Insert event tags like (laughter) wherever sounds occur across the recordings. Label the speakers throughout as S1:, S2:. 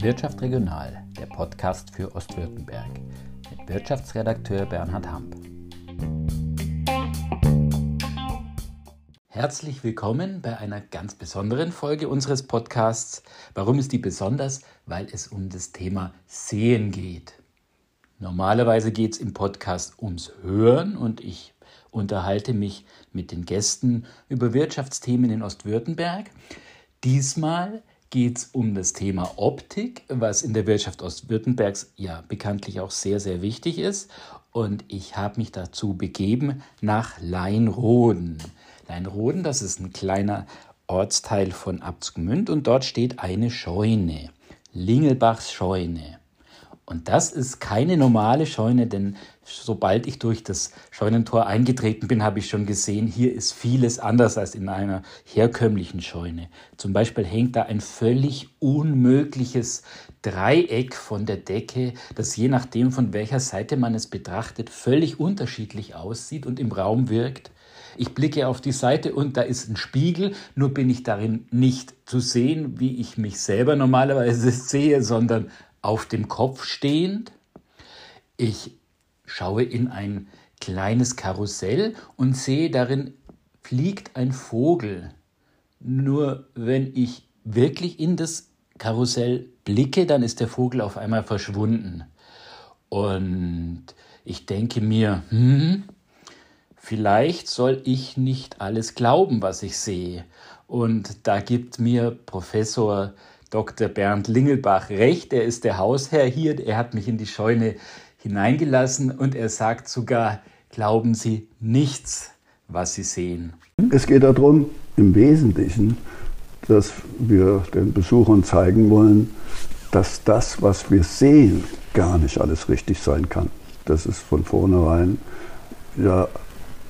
S1: Wirtschaft Regional, der Podcast für Ostwürttemberg mit Wirtschaftsredakteur Bernhard Hamp. Herzlich willkommen bei einer ganz besonderen Folge unseres Podcasts. Warum ist die besonders? Weil es um das Thema Sehen geht. Normalerweise geht es im Podcast ums Hören und ich unterhalte mich mit den Gästen über Wirtschaftsthemen in Ostwürttemberg. Diesmal geht es um das Thema Optik, was in der Wirtschaft Ostwürttembergs ja bekanntlich auch sehr, sehr wichtig ist. Und ich habe mich dazu begeben nach Leinroden. Leinroden, das ist ein kleiner Ortsteil von Abzgmünd und dort steht eine Scheune, Lingelbachs Scheune. Und das ist keine normale Scheune, denn sobald ich durch das Scheunentor eingetreten bin, habe ich schon gesehen, hier ist vieles anders als in einer herkömmlichen Scheune. Zum Beispiel hängt da ein völlig unmögliches Dreieck von der Decke, das je nachdem, von welcher Seite man es betrachtet, völlig unterschiedlich aussieht und im Raum wirkt. Ich blicke auf die Seite und da ist ein Spiegel, nur bin ich darin nicht zu sehen, wie ich mich selber normalerweise (laughs) sehe, sondern auf dem Kopf stehend. Ich schaue in ein kleines Karussell und sehe darin fliegt ein Vogel. Nur wenn ich wirklich in das Karussell blicke, dann ist der Vogel auf einmal verschwunden. Und ich denke mir, hm, vielleicht soll ich nicht alles glauben, was ich sehe. Und da gibt mir Professor Dr. Bernd Lingelbach recht. Er ist der Hausherr hier. Er hat mich in die Scheune hineingelassen und er sagt sogar, glauben Sie nichts, was Sie sehen.
S2: Es geht darum, im Wesentlichen, dass wir den Besuchern zeigen wollen, dass das, was wir sehen, gar nicht alles richtig sein kann. Das ist von vornherein ja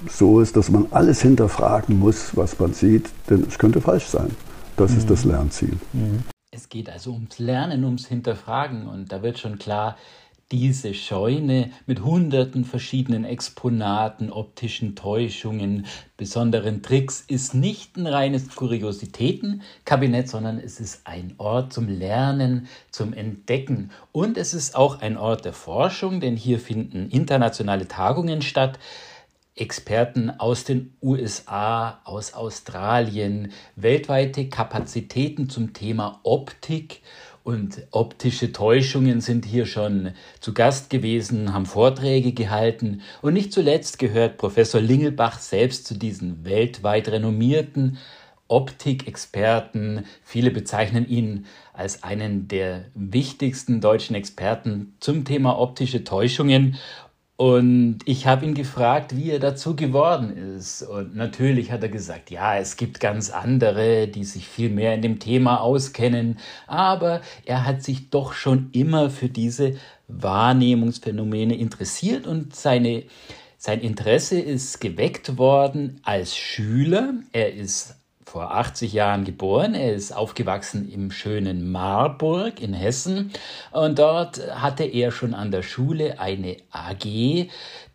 S2: so ist, dass man alles hinterfragen muss, was man sieht, denn es könnte falsch sein. Das mhm. ist das mhm. Lernziel.
S1: Mhm. Es geht also ums Lernen, ums Hinterfragen und da wird schon klar, diese Scheune mit hunderten verschiedenen Exponaten, optischen Täuschungen, besonderen Tricks ist nicht ein reines Kuriositätenkabinett, sondern es ist ein Ort zum Lernen, zum Entdecken und es ist auch ein Ort der Forschung, denn hier finden internationale Tagungen statt. Experten aus den USA, aus Australien, weltweite Kapazitäten zum Thema Optik und optische Täuschungen sind hier schon zu Gast gewesen, haben Vorträge gehalten und nicht zuletzt gehört Professor Lingelbach selbst zu diesen weltweit renommierten Optikexperten. Viele bezeichnen ihn als einen der wichtigsten deutschen Experten zum Thema optische Täuschungen. Und ich habe ihn gefragt, wie er dazu geworden ist. Und natürlich hat er gesagt, ja, es gibt ganz andere, die sich viel mehr in dem Thema auskennen. Aber er hat sich doch schon immer für diese Wahrnehmungsphänomene interessiert und seine, sein Interesse ist geweckt worden als Schüler. Er ist vor 80 Jahren geboren. Er ist aufgewachsen im schönen Marburg in Hessen und dort hatte er schon an der Schule eine AG,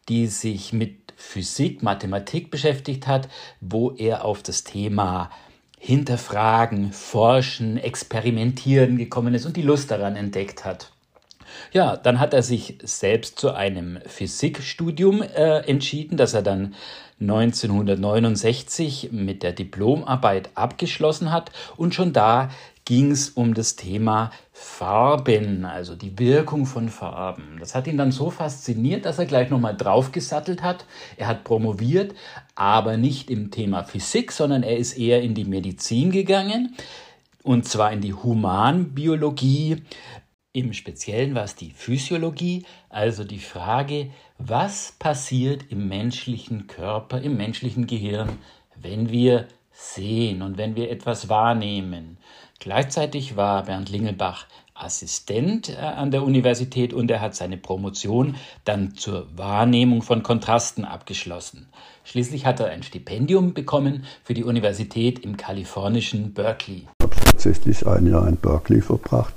S1: die sich mit Physik, Mathematik beschäftigt hat, wo er auf das Thema Hinterfragen, Forschen, Experimentieren gekommen ist und die Lust daran entdeckt hat. Ja, dann hat er sich selbst zu einem Physikstudium äh, entschieden, das er dann 1969 mit der Diplomarbeit abgeschlossen hat und schon da ging es um das Thema Farben, also die Wirkung von Farben. Das hat ihn dann so fasziniert, dass er gleich nochmal draufgesattelt hat. Er hat promoviert, aber nicht im Thema Physik, sondern er ist eher in die Medizin gegangen und zwar in die Humanbiologie. Im Speziellen war es die Physiologie, also die Frage, was passiert im menschlichen Körper, im menschlichen Gehirn, wenn wir sehen und wenn wir etwas wahrnehmen. Gleichzeitig war Bernd Lingelbach Assistent äh, an der Universität und er hat seine Promotion dann zur Wahrnehmung von Kontrasten abgeschlossen. Schließlich hat er ein Stipendium bekommen für die Universität im kalifornischen Berkeley.
S2: Ich habe tatsächlich ein Jahr in Berkeley verbracht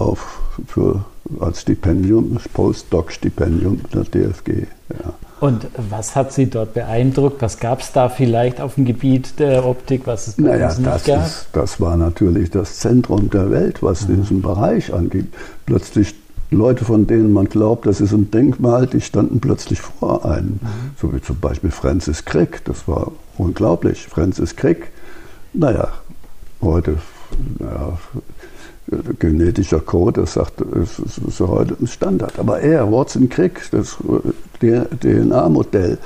S2: auf, für, als Stipendium, das Postdoc-Stipendium der DFG. Ja.
S1: Und was hat Sie dort beeindruckt? Was gab es da vielleicht auf dem Gebiet der Optik, was es bei
S2: naja, uns nicht das gab? Ist, das war natürlich das Zentrum der Welt, was mhm. diesen Bereich angeht. Plötzlich Leute, von denen man glaubt, das ist ein Denkmal, die standen plötzlich vor einem. Mhm. So wie zum Beispiel Francis Crick, das war unglaublich. Francis Crick, naja, heute, naja, genetischer Code, das sagt, das ist heute ein Standard. Aber er, Watson Crick, das DNA-Modell,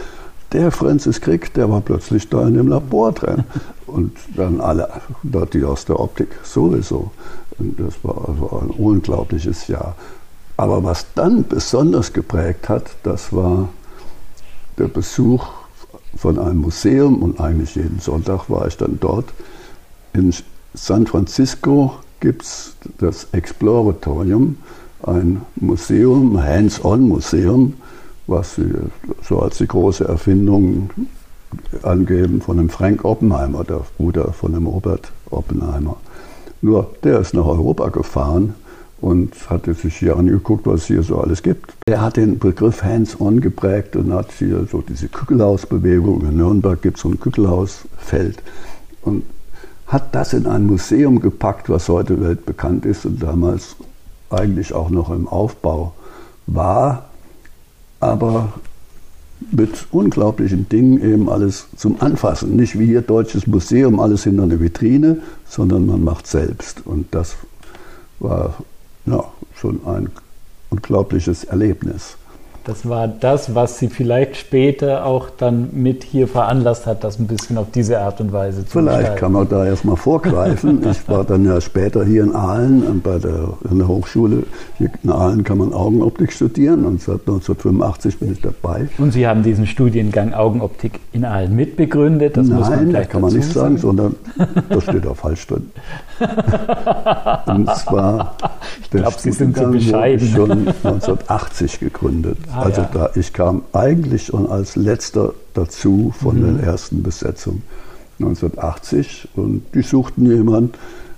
S2: der Francis Crick, der war plötzlich da in dem Labor drin. Und dann alle, die aus der Optik sowieso. Und das war also ein unglaubliches Jahr. Aber was dann besonders geprägt hat, das war der Besuch von einem Museum und eigentlich jeden Sonntag war ich dann dort. In San Francisco gibt es das Exploratorium, ein Museum, Hands-on-Museum, was sie so als die große Erfindung angeben von dem Frank Oppenheimer, der Bruder von dem Robert Oppenheimer. Nur der ist nach Europa gefahren und hatte sich hier angeguckt, was es hier so alles gibt. Er hat den Begriff Hands-on geprägt und hat hier so diese Kügelhausbewegung. In Nürnberg gibt es so ein Kügelhausfeld und hat das in ein Museum gepackt, was heute weltbekannt ist und damals eigentlich auch noch im Aufbau war, aber mit unglaublichen Dingen eben alles zum Anfassen. Nicht wie hier Deutsches Museum, alles hinter einer Vitrine, sondern man macht selbst. Und das war ja, schon ein unglaubliches Erlebnis.
S1: Das war das, was Sie vielleicht später auch dann mit hier veranlasst hat, das ein bisschen auf diese Art und Weise
S2: zu Vielleicht gestalten. kann man da erstmal vorgreifen. ich war dann ja später hier in Aalen, bei der, in der Hochschule. Hier in Aalen kann man Augenoptik studieren und seit 1985 bin ich dabei.
S1: Und Sie haben diesen Studiengang Augenoptik in Aalen mitbegründet?
S2: Das Nein, muss man das kann man nicht sagen, sagen, sondern das steht auch falsch drin. (laughs) (laughs) und zwar,
S1: ich glaube, Sie sind so bescheiden.
S2: schon 1980 gegründet. Ah, also ja. da, ich kam eigentlich schon als letzter dazu von mhm. der ersten Besetzung 1980 und die suchten jemanden,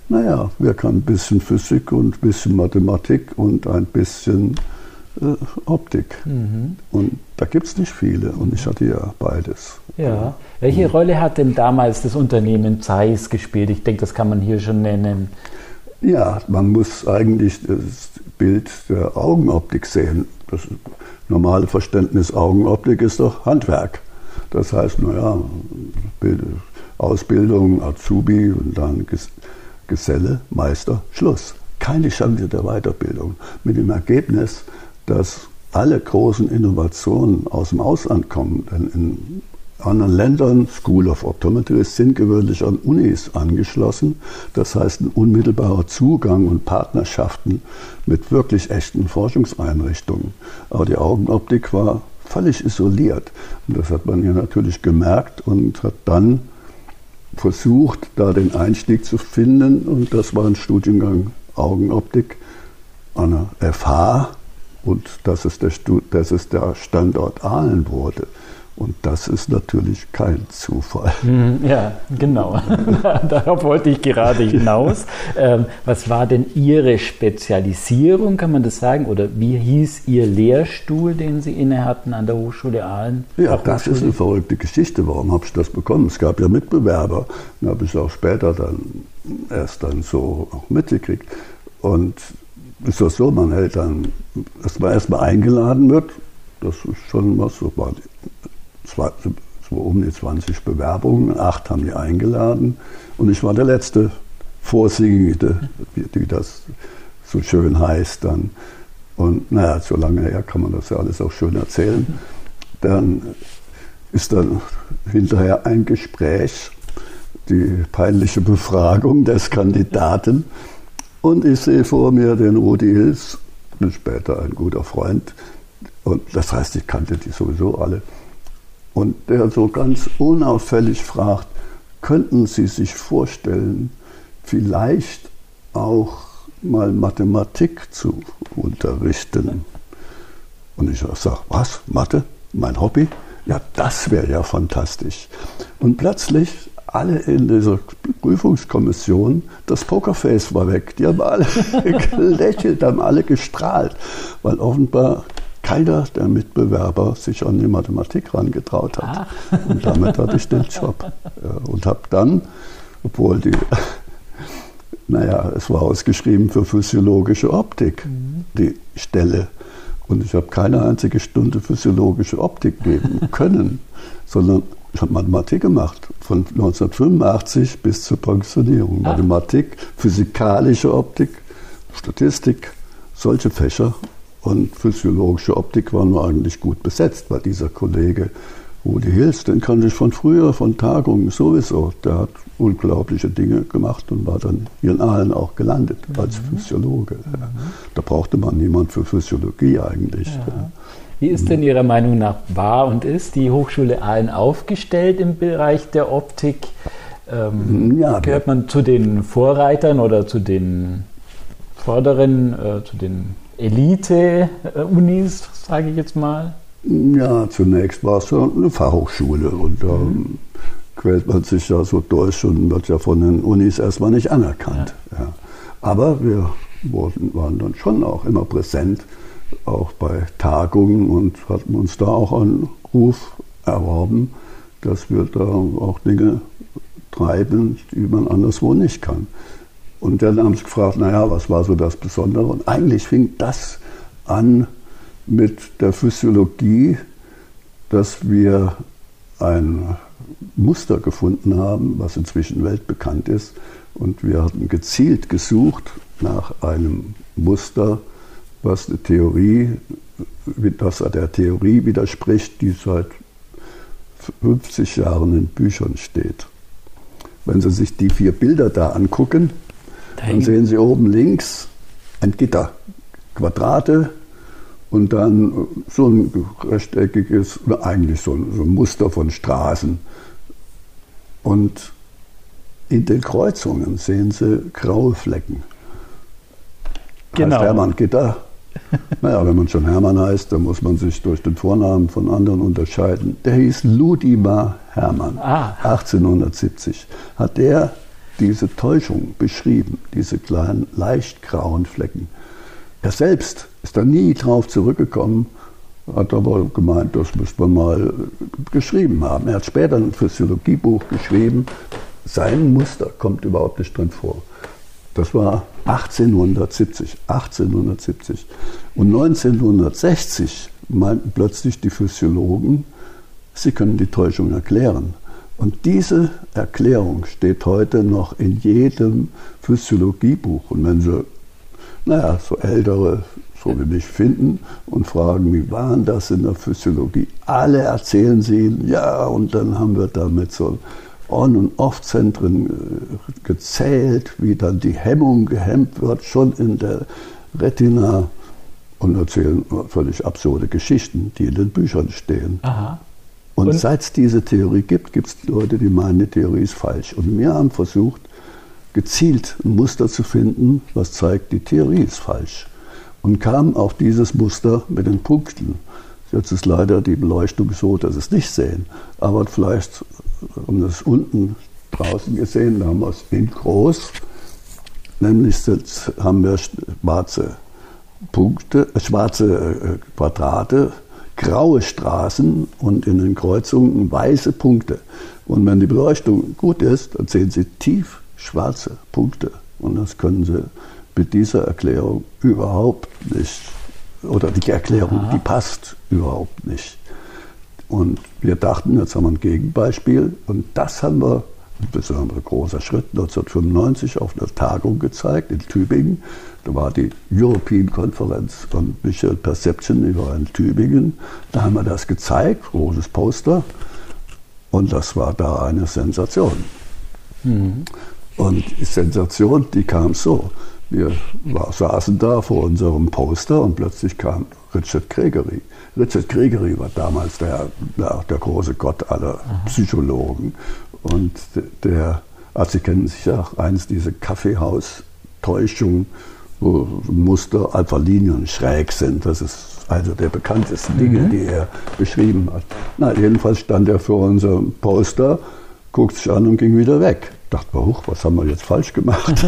S2: naja, wer kann ein bisschen Physik und ein bisschen Mathematik und ein bisschen äh, Optik. Mhm. Und da gibt es nicht viele und ich hatte ja beides.
S1: Ja. Welche. Rolle hat denn damals das Unternehmen Zeiss gespielt? Ich denke, das kann man hier schon nennen.
S2: Ja, man muss eigentlich das Bild der Augenoptik sehen. Das normale Verständnis Augenoptik ist doch Handwerk. Das heißt, naja, Ausbildung, Azubi und dann Geselle, Meister, Schluss. Keine Chance der Weiterbildung. Mit dem Ergebnis, dass alle großen Innovationen aus dem Ausland kommen. Denn in anderen Ländern, School of Optometry, sind gewöhnlich an Unis angeschlossen. Das heißt, ein unmittelbarer Zugang und Partnerschaften mit wirklich echten Forschungseinrichtungen. Aber die Augenoptik war völlig isoliert. Und das hat man hier natürlich gemerkt und hat dann versucht, da den Einstieg zu finden. Und das war ein Studiengang Augenoptik an der FH. Und das ist der, Stud das ist der Standort Aalen wurde. Und das ist natürlich kein Zufall.
S1: Mhm, ja, genau. (laughs) Darauf wollte ich gerade hinaus. Ähm, was war denn Ihre Spezialisierung, kann man das sagen? Oder wie hieß Ihr Lehrstuhl, den Sie inne hatten an der Hochschule Aalen?
S2: Ja, das ist eine verrückte Geschichte. Warum habe ich das bekommen? Es gab ja Mitbewerber. Da habe ich auch später dann erst dann so auch mitgekriegt. Und ist das so, man hält dann, dass man erstmal eingeladen wird. Das ist schon was, so war zwei, so um die 20 Bewerbungen, acht haben die eingeladen und ich war der letzte Vorsiegende, wie das so schön heißt dann. Und naja, so lange her kann man das ja alles auch schön erzählen. Dann ist dann hinterher ein Gespräch, die peinliche Befragung des Kandidaten. Und ich sehe vor mir den Rudi Hills, später ein guter Freund. Und das heißt, ich kannte die sowieso alle und der so ganz unauffällig fragt, könnten Sie sich vorstellen, vielleicht auch mal Mathematik zu unterrichten? Und ich sage, was, Mathe, mein Hobby? Ja, das wäre ja fantastisch. Und plötzlich alle in dieser Prüfungskommission, das Pokerface war weg. Die haben alle (laughs) gelächelt, haben alle gestrahlt, weil offenbar keiner der Mitbewerber sich an die Mathematik herangetraut hat. Ah. Und damit hatte ich den Job. (laughs) Und habe dann, obwohl die, (laughs) naja, es war ausgeschrieben für physiologische Optik, mhm. die Stelle. Und ich habe keine einzige Stunde physiologische Optik geben (laughs) können, sondern ich habe Mathematik gemacht, von 1985 bis zur Pensionierung. Ah. Mathematik, physikalische Optik, Statistik, solche Fächer. Und physiologische Optik war nur eigentlich gut besetzt, weil dieser Kollege Rudi Hills, den kannte ich von früher, von Tagungen sowieso. Der hat unglaubliche Dinge gemacht und war dann hier in Aalen auch gelandet mhm. als Physiologe. Mhm. Da brauchte man niemand für Physiologie eigentlich. Ja.
S1: Wie ist denn Ihrer Meinung nach war und ist die Hochschule Aalen aufgestellt im Bereich der Optik? Ähm, ja, gehört man zu den Vorreitern oder zu den vorderen, äh, zu den Elite-Unis, sage ich jetzt mal?
S2: Ja, zunächst war es ja eine Fachhochschule und da mhm. quält man sich ja so durch und wird ja von den Unis erstmal nicht anerkannt. Ja. Ja. Aber wir wurden, waren dann schon auch immer präsent, auch bei Tagungen und hatten uns da auch einen Ruf erworben, dass wir da auch Dinge treiben, die man anderswo nicht kann. Und dann haben sie gefragt, naja, was war so das Besondere? Und eigentlich fing das an mit der Physiologie, dass wir ein Muster gefunden haben, was inzwischen weltbekannt ist. Und wir hatten gezielt gesucht nach einem Muster, was eine Theorie, das der Theorie widerspricht, die seit 50 Jahren in Büchern steht. Wenn Sie sich die vier Bilder da angucken, dann sehen Sie oben links ein Gitter, Quadrate und dann so ein rechteckiges, eigentlich so ein, so ein Muster von Straßen. Und in den Kreuzungen sehen Sie graue Flecken. Genau. Heißt Hermann Gitter. (laughs) Naja, wenn man schon Hermann heißt, dann muss man sich durch den Vornamen von anderen unterscheiden. Der hieß Ludimar Hermann. Ah. 1870 hat der diese Täuschung beschrieben, diese kleinen, leicht grauen Flecken. Er selbst ist da nie drauf zurückgekommen, hat aber gemeint, das müsste man mal geschrieben haben. Er hat später ein Physiologiebuch geschrieben. Sein Muster kommt überhaupt nicht drin vor. Das war 1870, 1870. Und 1960 meinten plötzlich die Physiologen, sie können die Täuschung erklären. Und diese Erklärung steht heute noch in jedem Physiologiebuch. Und wenn Sie, naja, so ältere, so wie mich finden und fragen, wie war denn das in der Physiologie? Alle erzählen sie Ihnen, ja, und dann haben wir damit so On- und Off-Zentren äh, gezählt, wie dann die Hemmung gehemmt wird, schon in der Retina und erzählen völlig absurde Geschichten, die in den Büchern stehen. Aha. Und, und seit es diese Theorie gibt, gibt es Leute, die meinen, die Theorie ist falsch. Und wir haben versucht, gezielt ein Muster zu finden, was zeigt, die Theorie ist falsch. Und kamen auf dieses Muster mit den Punkten. Jetzt ist leider die Beleuchtung so, dass Sie es nicht sehen. Aber vielleicht haben wir es unten draußen gesehen, da haben wir es in groß. Nämlich haben wir schwarze Punkte, äh, schwarze äh, Quadrate graue Straßen und in den Kreuzungen weiße Punkte. Und wenn die Beleuchtung gut ist, dann sehen Sie tief schwarze Punkte. Und das können Sie mit dieser Erklärung überhaupt nicht, oder die Erklärung, Aha. die passt überhaupt nicht. Und wir dachten, jetzt haben wir ein Gegenbeispiel. Und das haben wir, ein großer Schritt, 1995 auf einer Tagung gezeigt in Tübingen. Da war die European Conference on Visual Perception über in Tübingen. Da haben wir das gezeigt, großes Poster. Und das war da eine Sensation. Mhm. Und die Sensation, die kam so. Wir war, saßen da vor unserem Poster und plötzlich kam Richard Gregory. Richard Gregory war damals der, der, der große Gott aller Psychologen. Und der, also Sie kennen sicher auch eines dieser Kaffeehaustäuschungen, wo Muster, Alpha-Linien schräg sind. Das ist also der bekanntesten Dinge, mhm. die er beschrieben hat. Na, jedenfalls stand er vor unserem Poster, guckt sich an und ging wieder weg. Dachte mir, hoch, was haben wir jetzt falsch gemacht?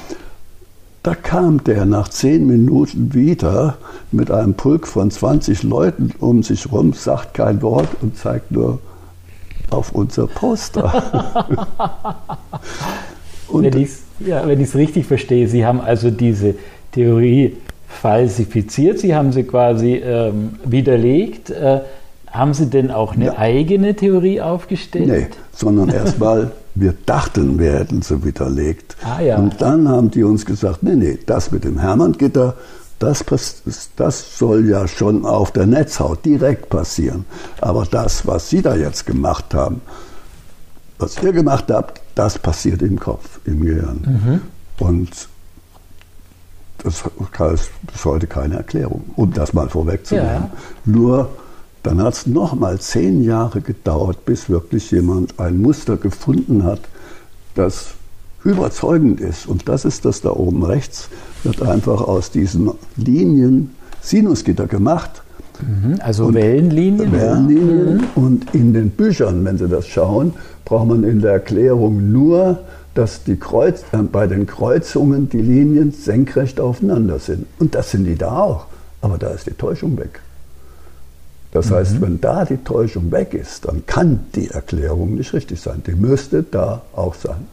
S2: (laughs) da kam der nach zehn Minuten wieder mit einem Pulk von 20 Leuten um sich rum, sagt kein Wort und zeigt nur auf unser Poster. (laughs)
S1: wenn ich es ja, richtig verstehe, Sie haben also diese Theorie falsifiziert, Sie haben sie quasi ähm, widerlegt. Äh, haben Sie denn auch eine ja. eigene Theorie aufgestellt?
S2: Nee, sondern erstmal, wir dachten, wir hätten sie widerlegt. Ah, ja. Und dann haben die uns gesagt, nee, nee, das mit dem Hermann-Gitter, das, das soll ja schon auf der Netzhaut direkt passieren. Aber das, was Sie da jetzt gemacht haben, was ihr gemacht habt, das passiert im Kopf, im Gehirn. Mhm. Und das ist bis heute keine Erklärung, um das mal vorwegzunehmen. Ja. Nur dann hat es nochmal zehn Jahre gedauert, bis wirklich jemand ein Muster gefunden hat, das überzeugend ist. Und das ist das da oben rechts, wird einfach aus diesen Linien Sinusgitter gemacht.
S1: Mhm, also und Wellenlinien.
S2: Wellenlinien. Ja. Mhm. Und in den Büchern, wenn Sie das schauen, braucht man in der Erklärung nur, dass die Kreuz, äh, bei den Kreuzungen die Linien senkrecht aufeinander sind. Und das sind die da auch. Aber da ist die Täuschung weg. Das mhm. heißt, wenn da die Täuschung weg ist, dann kann die Erklärung nicht richtig sein. Die müsste da auch sein.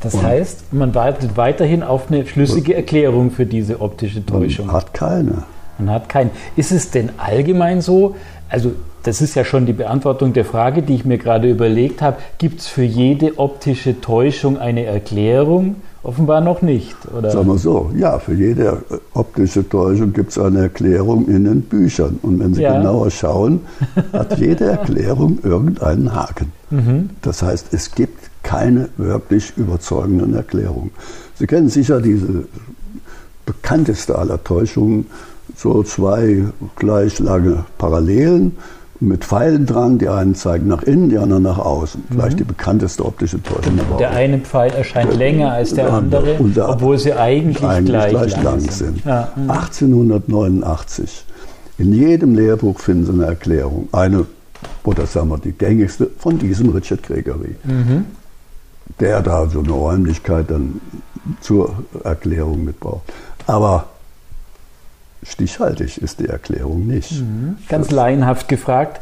S1: Das und heißt, man wartet weiterhin auf eine schlüssige Erklärung für diese optische Täuschung.
S2: Man hat keine.
S1: Man hat keine. Ist es denn allgemein so, also das ist ja schon die Beantwortung der Frage, die ich mir gerade überlegt habe, gibt es für jede optische Täuschung eine Erklärung? Offenbar noch nicht, oder?
S2: Sagen wir so, ja, für jede optische Täuschung gibt es eine Erklärung in den Büchern. Und wenn Sie ja. genauer schauen, hat jede (laughs) Erklärung irgendeinen Haken. Mhm. Das heißt, es gibt keine wirklich überzeugenden Erklärungen. Sie kennen sicher diese bekannteste aller Täuschungen, so zwei gleich lange Parallelen mit Pfeilen dran. Die einen zeigen nach innen, die anderen nach außen. Mhm. Vielleicht die bekannteste optische Täuschung
S1: überhaupt. Der eine Pfeil erscheint der, länger als der andere, der, obwohl sie eigentlich, eigentlich gleich, gleich lang, lang, sind. sind.
S2: Ja. Mhm. 1889. In jedem Lehrbuch finden Sie eine Erklärung. Eine, oder sagen wir die gängigste, von diesem Richard Gregory. Mhm. Der da so eine Räumlichkeit dann zur Erklärung mitbraucht. Aber stichhaltig ist die Erklärung nicht. Mhm.
S1: Ganz das laienhaft gefragt,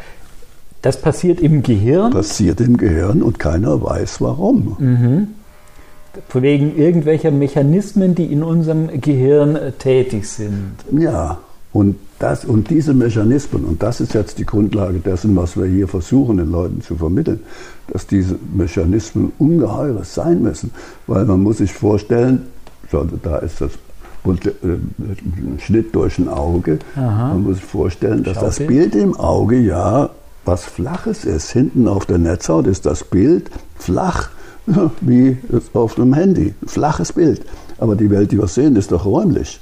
S1: das passiert im Gehirn?
S2: Passiert im Gehirn und keiner weiß warum. Mhm.
S1: Wegen irgendwelcher Mechanismen, die in unserem Gehirn tätig sind.
S2: Ja, und, das, und diese Mechanismen, und das ist jetzt die Grundlage dessen, was wir hier versuchen, den Leuten zu vermitteln, dass diese Mechanismen ungeheures sein müssen. Weil man muss sich vorstellen, da ist das und, äh, Schnitt durch ein Auge. Aha. Man muss sich vorstellen, dass Schaukel. das Bild im Auge ja was Flaches ist. Hinten auf der Netzhaut ist das Bild flach, (laughs) wie auf einem Handy. Flaches Bild. Aber die Welt, die wir sehen, ist doch räumlich.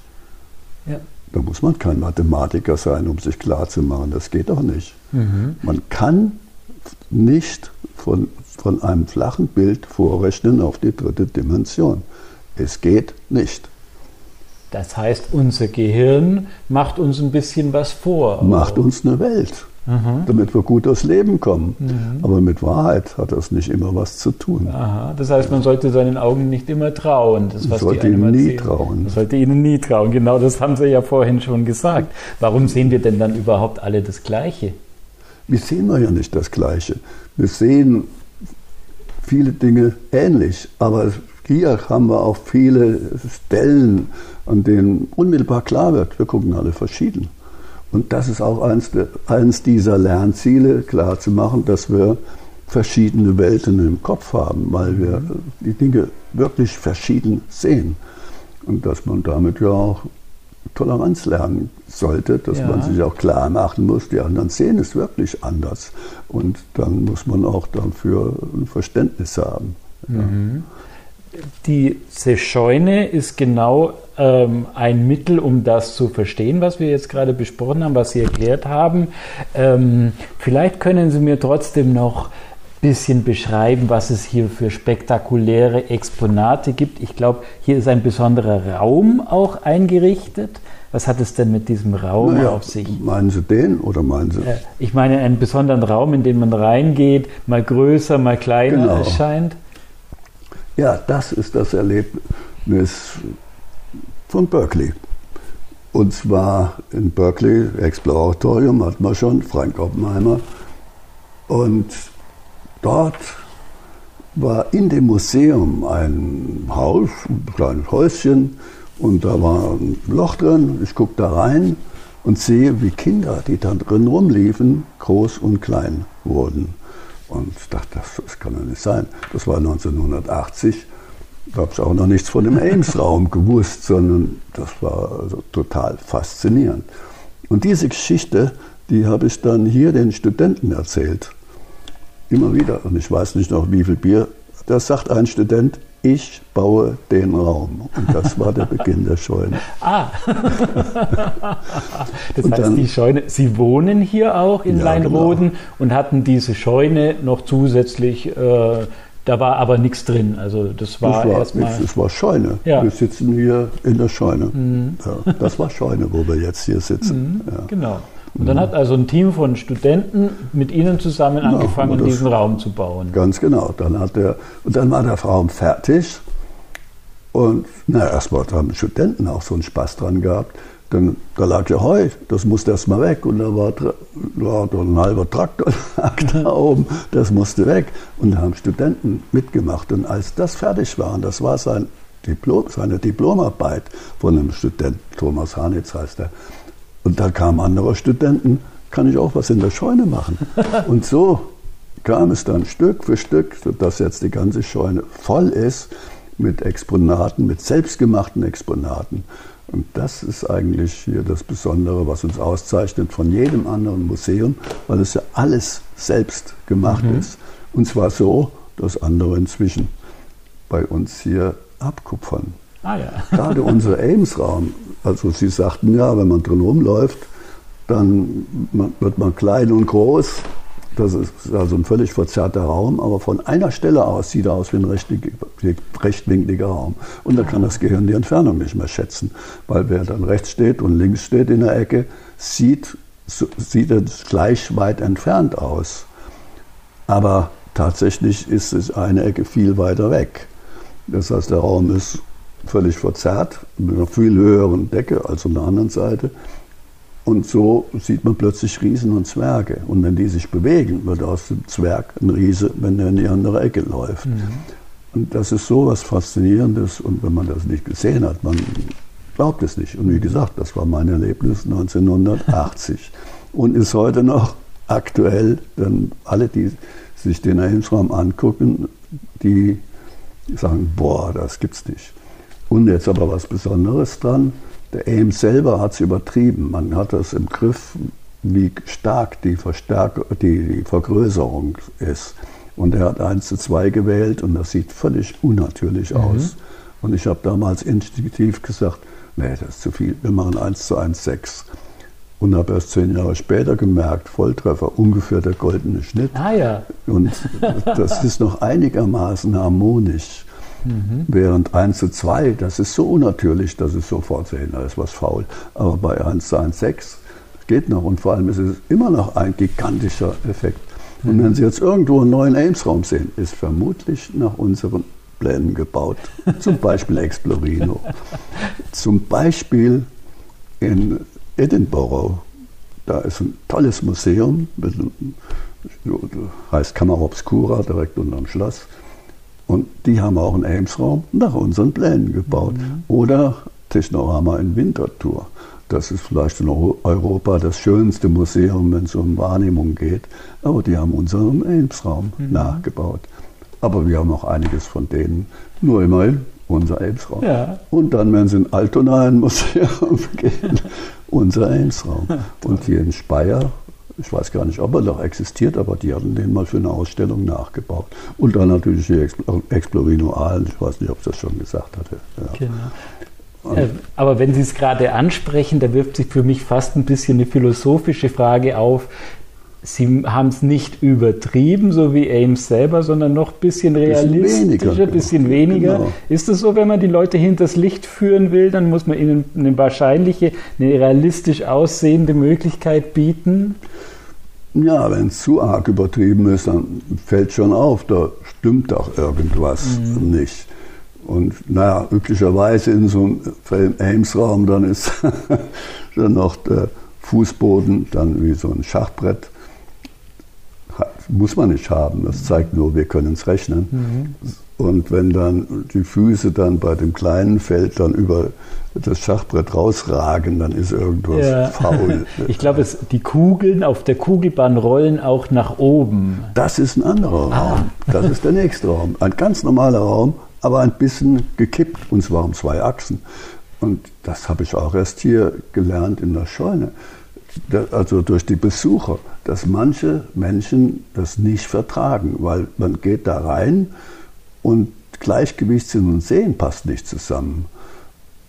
S2: Ja. Da muss man kein Mathematiker sein, um sich klarzumachen. Das geht doch nicht. Mhm. Man kann nicht von, von einem flachen Bild vorrechnen auf die dritte Dimension. Es geht nicht.
S1: Das heißt, unser Gehirn macht uns ein bisschen was vor.
S2: Macht uns eine Welt, mhm. damit wir gut durchs Leben kommen. Mhm. Aber mit Wahrheit hat das nicht immer was zu tun.
S1: Aha. Das heißt, man sollte seinen Augen nicht immer trauen. Das,
S2: was sollte ihnen nie trauen.
S1: Man sollte ihnen nie trauen. Genau das haben Sie ja vorhin schon gesagt. Warum sehen wir denn dann überhaupt alle das Gleiche?
S2: Wir sehen ja nicht das Gleiche. Wir sehen viele Dinge ähnlich, aber hier haben wir auch viele Stellen, an denen unmittelbar klar wird, wir gucken alle verschieden. Und das ist auch eins, eins dieser Lernziele, klar zu machen, dass wir verschiedene Welten im Kopf haben, weil wir die Dinge wirklich verschieden sehen. Und dass man damit ja auch Toleranz lernen sollte, dass ja. man sich auch klar machen muss, die anderen sehen es wirklich anders. Und dann muss man auch dafür ein Verständnis haben. Ja.
S1: Diese Scheune ist genau ähm, ein Mittel, um das zu verstehen, was wir jetzt gerade besprochen haben, was Sie erklärt haben. Ähm, vielleicht können Sie mir trotzdem noch ein bisschen beschreiben, was es hier für spektakuläre Exponate gibt. Ich glaube, hier ist ein besonderer Raum auch eingerichtet. Was hat es denn mit diesem Raum naja, auf sich?
S2: Meinen Sie den oder meinen Sie?
S1: Ich meine einen besonderen Raum, in den man reingeht, mal größer, mal kleiner genau. erscheint.
S2: Ja, das ist das Erlebnis von Berkeley. Und zwar in Berkeley, Exploratorium hat man schon, Frank Oppenheimer. Und dort war in dem Museum ein Haus, ein kleines Häuschen, und da war ein Loch drin. Ich gucke da rein und sehe, wie Kinder, die da drin rumliefen, groß und klein wurden. Und dachte, das, das kann doch nicht sein. Das war 1980. Da habe ich auch noch nichts von dem Ames-Raum gewusst, sondern das war also total faszinierend. Und diese Geschichte, die habe ich dann hier den Studenten erzählt. Immer wieder. Und ich weiß nicht noch, wie viel Bier. Das sagt ein Student, ich baue den Raum. Und das war der Beginn der Scheune. (laughs)
S1: Ah, (laughs) das und heißt, dann, die Scheune, Sie wohnen hier auch in ja, Leinroden genau. und hatten diese Scheune noch zusätzlich, äh, da war aber nichts drin. Also das war, das war erstmal.
S2: Es war Scheune. Ja. Wir sitzen hier in der Scheune. Mhm. Ja, das war Scheune, wo wir jetzt hier sitzen.
S1: Mhm, genau. Und dann hat also ein Team von Studenten mit Ihnen zusammen angefangen, ja, diesen Raum zu bauen.
S2: Ganz genau. Dann hat der, und dann war der Raum fertig. Und na, erstmal haben Studenten auch so einen Spaß dran gehabt. Denn da lag ja Heu, das musste erstmal weg. Und da war, war da ein halber Traktor (laughs) da oben, das musste weg. Und da haben Studenten mitgemacht. Und als das fertig war, und das war sein Diplom, seine Diplomarbeit von einem Studenten, Thomas Hanitz heißt er, und da kamen andere Studenten, kann ich auch was in der Scheune machen. (laughs) Und so kam es dann Stück für Stück, sodass jetzt die ganze Scheune voll ist mit Exponaten, mit selbstgemachten Exponaten. Und das ist eigentlich hier das Besondere, was uns auszeichnet von jedem anderen Museum, weil es ja alles selbst gemacht mhm. ist. Und zwar so, dass andere inzwischen bei uns hier abkupfern. Ah, ja. Gerade unser Ames-Raum, also Sie sagten ja, wenn man drin rumläuft, dann wird man klein und groß. Das ist also ein völlig verzerrter Raum, aber von einer Stelle aus sieht er aus wie ein rechtwinkliger Raum. Und da kann das Gehirn die Entfernung nicht mehr schätzen, weil wer dann rechts steht und links steht in der Ecke, sieht, sieht er gleich weit entfernt aus. Aber tatsächlich ist es eine Ecke viel weiter weg. Das heißt, der Raum ist völlig verzerrt, mit einer viel höheren Decke als an der anderen Seite. Und so sieht man plötzlich Riesen und Zwerge. Und wenn die sich bewegen, wird aus dem Zwerg ein Riese, wenn er in die andere Ecke läuft. Mhm. Und das ist so was Faszinierendes. Und wenn man das nicht gesehen hat, man glaubt es nicht. Und wie gesagt, das war mein Erlebnis 1980. (laughs) und ist heute noch aktuell, denn alle, die sich den Ames-Raum angucken, die sagen, boah, das gibt's nicht. Und jetzt aber was Besonderes dran, der Ames selber hat es übertrieben. Man hat es im Griff, wie stark die, Verstärk die, die Vergrößerung ist. Und er hat 1 zu 2 gewählt und das sieht völlig unnatürlich mhm. aus. Und ich habe damals instinktiv gesagt, nee, das ist zu viel, wir machen 1 zu 1, 6. Und habe erst zehn Jahre später gemerkt, Volltreffer, ungefähr der goldene Schnitt.
S1: Ah ja.
S2: Und das ist noch einigermaßen harmonisch. Mhm. Während 1 zu 2, das ist so unnatürlich, dass es sofort sehen, da ist was faul. Aber bei 1 zu 1, 6 geht noch. Und vor allem ist es immer noch ein gigantischer Effekt. Und wenn Sie jetzt irgendwo einen neuen Ames-Raum sehen, ist vermutlich nach unseren Plänen gebaut. Zum Beispiel Explorino. (laughs) Zum Beispiel in Edinburgh. Da ist ein tolles Museum, mit, heißt Kammer Obscura, direkt unter dem Schloss. Und die haben auch einen Ames-Raum nach unseren Plänen gebaut. Mhm. Oder Technorama in Winterthur. Das ist vielleicht in Europa das schönste Museum, wenn es um Wahrnehmung geht. Aber die haben unseren Ames-Raum mhm. nachgebaut. Aber wir haben auch einiges von denen. Nur immerhin unser Ames-Raum. Ja. Und dann, wenn Sie in Altona ein Museum (laughs) gehen, (laughs) unser Ames-Raum. Und hier in Speyer ich weiß gar nicht, ob er noch existiert, aber die hatten den mal für eine Ausstellung nachgebaut. Und dann natürlich die Explorino Aalen, ich weiß nicht, ob ich das schon gesagt hatte. Ja.
S1: Genau. Äh, aber wenn Sie es gerade ansprechen, da wirft sich für mich fast ein bisschen eine philosophische Frage auf. Sie haben es nicht übertrieben, so wie Ames selber, sondern noch ein bisschen realistischer, ein bisschen weniger. Genau. Ist es so, wenn man die Leute hinters Licht führen will, dann muss man ihnen eine wahrscheinliche, eine realistisch aussehende Möglichkeit bieten?
S2: Ja, wenn es zu arg übertrieben ist, dann fällt schon auf, da stimmt auch irgendwas mhm. nicht. Und naja, üblicherweise in so einem Ames-Raum, dann ist (laughs) dann noch der Fußboden, dann wie so ein Schachbrett muss man nicht haben. Das zeigt nur, wir können es rechnen. Mhm. Und wenn dann die Füße dann bei dem kleinen Feld dann über das Schachbrett rausragen, dann ist irgendwas ja. faul. (laughs)
S1: Ich glaube, die Kugeln auf der Kugelbahn rollen auch nach oben.
S2: Das ist ein anderer ah. Raum. Das ist der nächste Raum. Ein ganz normaler Raum, aber ein bisschen gekippt, und zwar um zwei Achsen. Und das habe ich auch erst hier gelernt in der Scheune also durch die Besucher, dass manche Menschen das nicht vertragen, weil man geht da rein und Gleichgewichtssinn und Sehen passt nicht zusammen.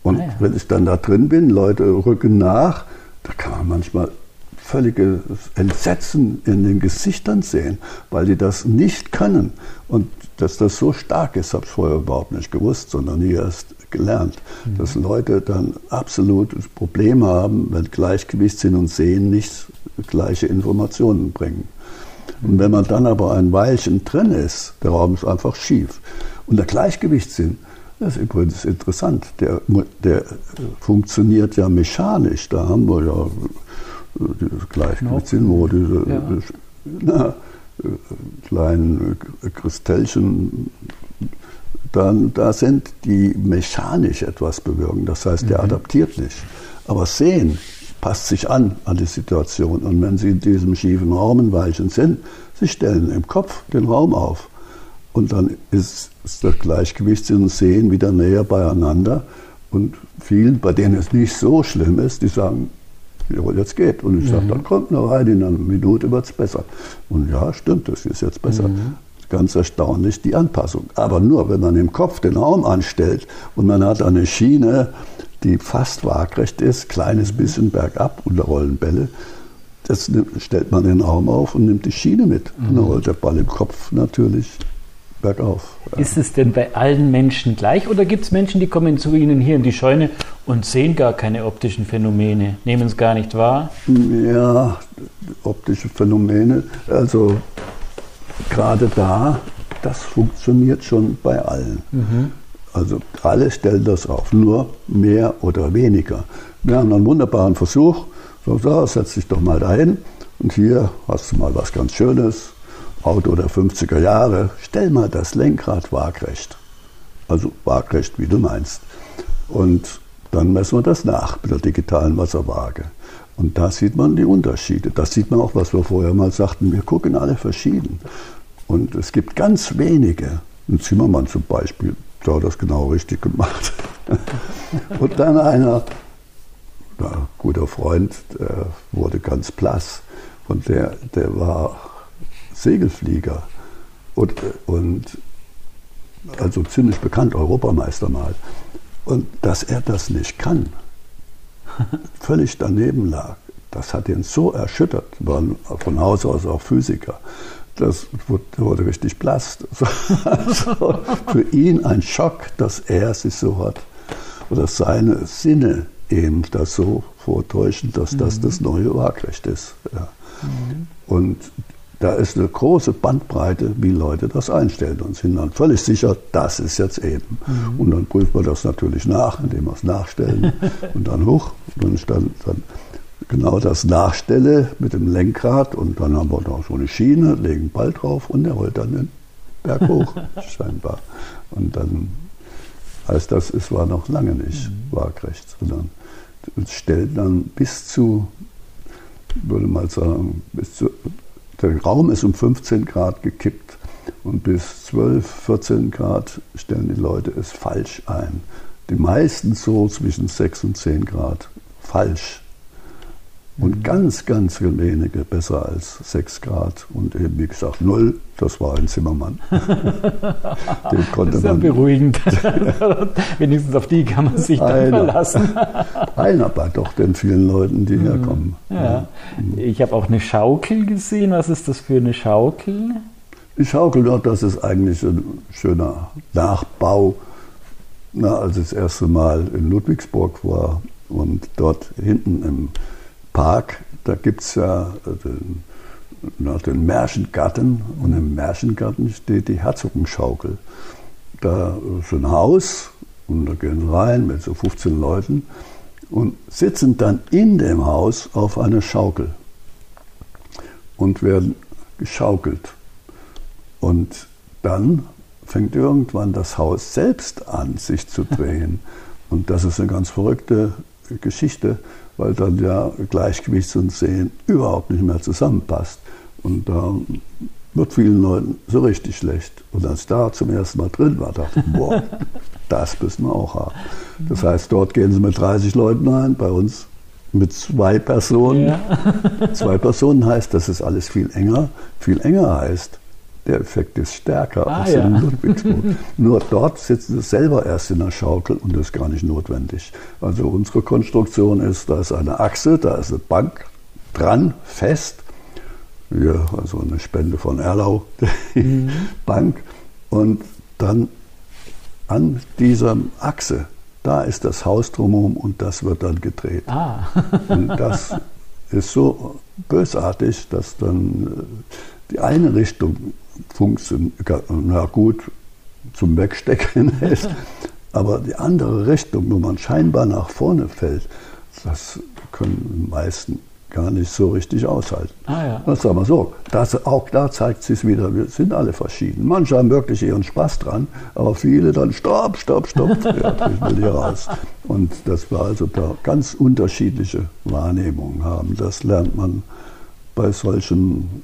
S2: Und ah ja. wenn ich dann da drin bin, Leute rücken nach, da kann man manchmal völliges Entsetzen in den Gesichtern sehen, weil die das nicht können. Und dass das so stark ist, habe ich vorher überhaupt nicht gewusst, sondern nie erst gelernt, mhm. dass Leute dann absolut Probleme haben, wenn Gleichgewichtssinn und Sehen nicht gleiche Informationen bringen. Und wenn man dann aber ein Weilchen drin ist, der Raum ist einfach schief. Und der Gleichgewichtssinn, das ist übrigens interessant, der, der funktioniert ja mechanisch. Da haben wir ja dieses Gleichgewichtssinn, wo diese ja. na, kleinen Kristellchen dann da sind, die mechanisch etwas bewirken. Das heißt, der mhm. adaptiert nicht. Aber Sehen passt sich an an die Situation. Und wenn Sie in diesem schiefen Raum ein Weilchen sind, Sie stellen im Kopf den Raum auf. Und dann ist, das Gleichgewicht und Sehen wieder näher beieinander. Und vielen, bei denen es nicht so schlimm ist, die sagen, jawohl, jetzt geht. Und ich mhm. sage, dann kommt noch rein, in einer Minute wird es besser. Und ja, stimmt, das ist jetzt besser. Mhm ganz erstaunlich die Anpassung. Aber nur, wenn man im Kopf den Raum anstellt und man hat eine Schiene, die fast waagrecht ist, kleines bisschen bergab unter Rollenbälle, das stellt man den Raum auf und nimmt die Schiene mit. Mhm. Und dann rollt der Ball im Kopf natürlich bergauf.
S1: Ist es denn bei allen Menschen gleich oder gibt es Menschen, die kommen zu Ihnen hier in die Scheune und sehen gar keine optischen Phänomene, nehmen es gar nicht wahr?
S2: Ja, optische Phänomene. Also gerade da, das funktioniert schon bei allen. Mhm. Also alle stellen das auf, nur mehr oder weniger. Wir haben einen wunderbaren Versuch. So, so, setz dich doch mal dahin und hier hast du mal was ganz Schönes. Auto der 50er Jahre. Stell mal das Lenkrad waagrecht. Also waagrecht, wie du meinst. Und dann messen wir das nach mit der digitalen Wasserwaage. Und da sieht man die Unterschiede. Das sieht man auch, was wir vorher mal sagten. Wir gucken alle verschieden. Und es gibt ganz wenige, ein Zimmermann zum Beispiel, der hat das genau richtig gemacht. und dann einer, ein guter Freund, der wurde ganz blass. Und der, der war Segelflieger und, und also ziemlich bekannt, Europameister mal. Und dass er das nicht kann, (laughs) völlig daneben lag, das hat ihn so erschüttert, war von Haus aus auch Physiker das wurde, richtig blass. (laughs) Also für ihn ein Schock, dass er sich so hat, oder seine Sinne eben das so vortäuschen, dass mhm. das das neue Waagrecht ist. Ja. Mhm. Und da ist eine große Bandbreite, wie Leute das einstellen und sind dann völlig sicher, das ist jetzt eben. Mhm. Und dann prüft man das natürlich nach, indem wir es nachstellen (laughs) und dann hoch. Und dann, dann genau das nachstelle mit dem Lenkrad und dann haben wir da so eine Schiene, legen einen Ball drauf und der rollt dann den Berg hoch, (laughs) scheinbar. Und dann heißt das, es war noch lange nicht mhm. waagrecht, sondern es stellt dann bis zu, würde mal sagen, bis zu, der Raum ist um 15 Grad gekippt und bis 12, 14 Grad stellen die Leute es falsch ein. Die meisten so zwischen 6 und 10 Grad falsch Und ganz, ganz wenige besser als 6 Grad. Und eben, wie gesagt, 0, das war ein Zimmermann. (laughs)
S1: Den konnte das ist ja man beruhigend. (laughs) Wenigstens auf die kann man sich dann einer, verlassen. (laughs)
S2: einer bei doch den vielen Leuten, die mhm. herkommen.
S1: Ja. ja. Ich habe auch eine Schaukel gesehen. Was ist das für eine Schaukel?
S2: Die Schaukel dort, das ist eigentlich ein schöner Nachbau. Na, als ich das erste Mal in Ludwigsburg war und dort hinten im Park, da gibt es ja den, na, den Märchengarten und im Märchengarten steht die Herzogenschaukel. Da ist ein Haus und da gehen sie rein mit so 15 Leuten und sitzen dann in dem Haus auf einer Schaukel und werden geschaukelt. Und dann fängt irgendwann das Haus selbst an, sich zu drehen. (laughs) Und das ist eine ganz verrückte Geschichte, weil dann ja Gleichgewicht und Sehen überhaupt nicht mehr zusammenpasst. Und da wird vielen Leuten so richtig schlecht. Und als ich da zum ersten Mal drin war, dachte ich, boah, (laughs) das müssen wir auch haben. Das heißt, dort gehen sie mit 30 Leuten rein, bei uns mit zwei Personen. Ja. zwei Personen heißt, das ist alles viel enger. Viel enger heißt, der Effekt ist stärker ah, als ja. in Ludwigsburg. Nur dort sitzen sie selber erst in der Schaukel und das ist gar nicht notwendig. Also unsere Konstruktion ist, da ist eine Achse, da ist eine Bank dran, fest. Hier, also eine Spende von Erlau, die (laughs) mhm. Bank. Und dann an dieser Achse, da ist das Haus drumherum und das wird dann gedreht. Ah. (laughs) und das ist so bösartig, dass dann äh, die eine Richtung na gut, zum Wegstecken (laughs) ist. Aber die andere Richtung, wo man scheinbar nach vorne fällt, das können die meisten gar nicht so richtig aushalten. Ah, ja. Das sagen wir so. Das, auch da zeigt sich wieder, wir sind alle verschieden. Manche haben wirklich ihren Spaß dran, aber viele dann stopp, stopp, stopp, (laughs) ja, ich will hier raus. Und das war also da ganz unterschiedliche Wahrnehmungen haben. Das lernt man bei solchen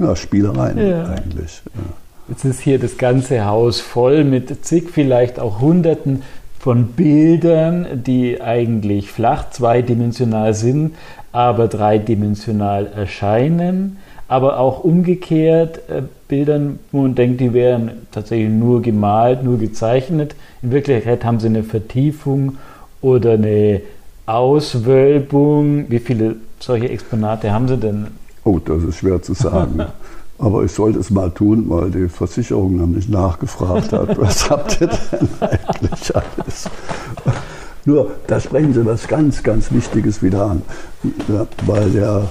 S2: ja, Spielereien ja. eigentlich. Ja.
S1: Jetzt ist hier das ganze Haus voll mit zig, vielleicht auch Hunderten von Bildern, die eigentlich flach zweidimensional sind, aber dreidimensional erscheinen. Aber auch umgekehrt äh, Bildern, wo man denkt, die wären tatsächlich nur gemalt, nur gezeichnet. In Wirklichkeit haben sie eine Vertiefung oder eine Auswölbung. Wie viele solche Exponate haben Sie denn
S2: Oh, das ist schwer zu sagen. (laughs) Aber ich sollte es mal tun, weil die Versicherung nämlich nachgefragt hat, was (laughs) habt ihr denn eigentlich alles? Nur, da sprechen Sie was ganz, ganz Wichtiges wieder an. Weil ja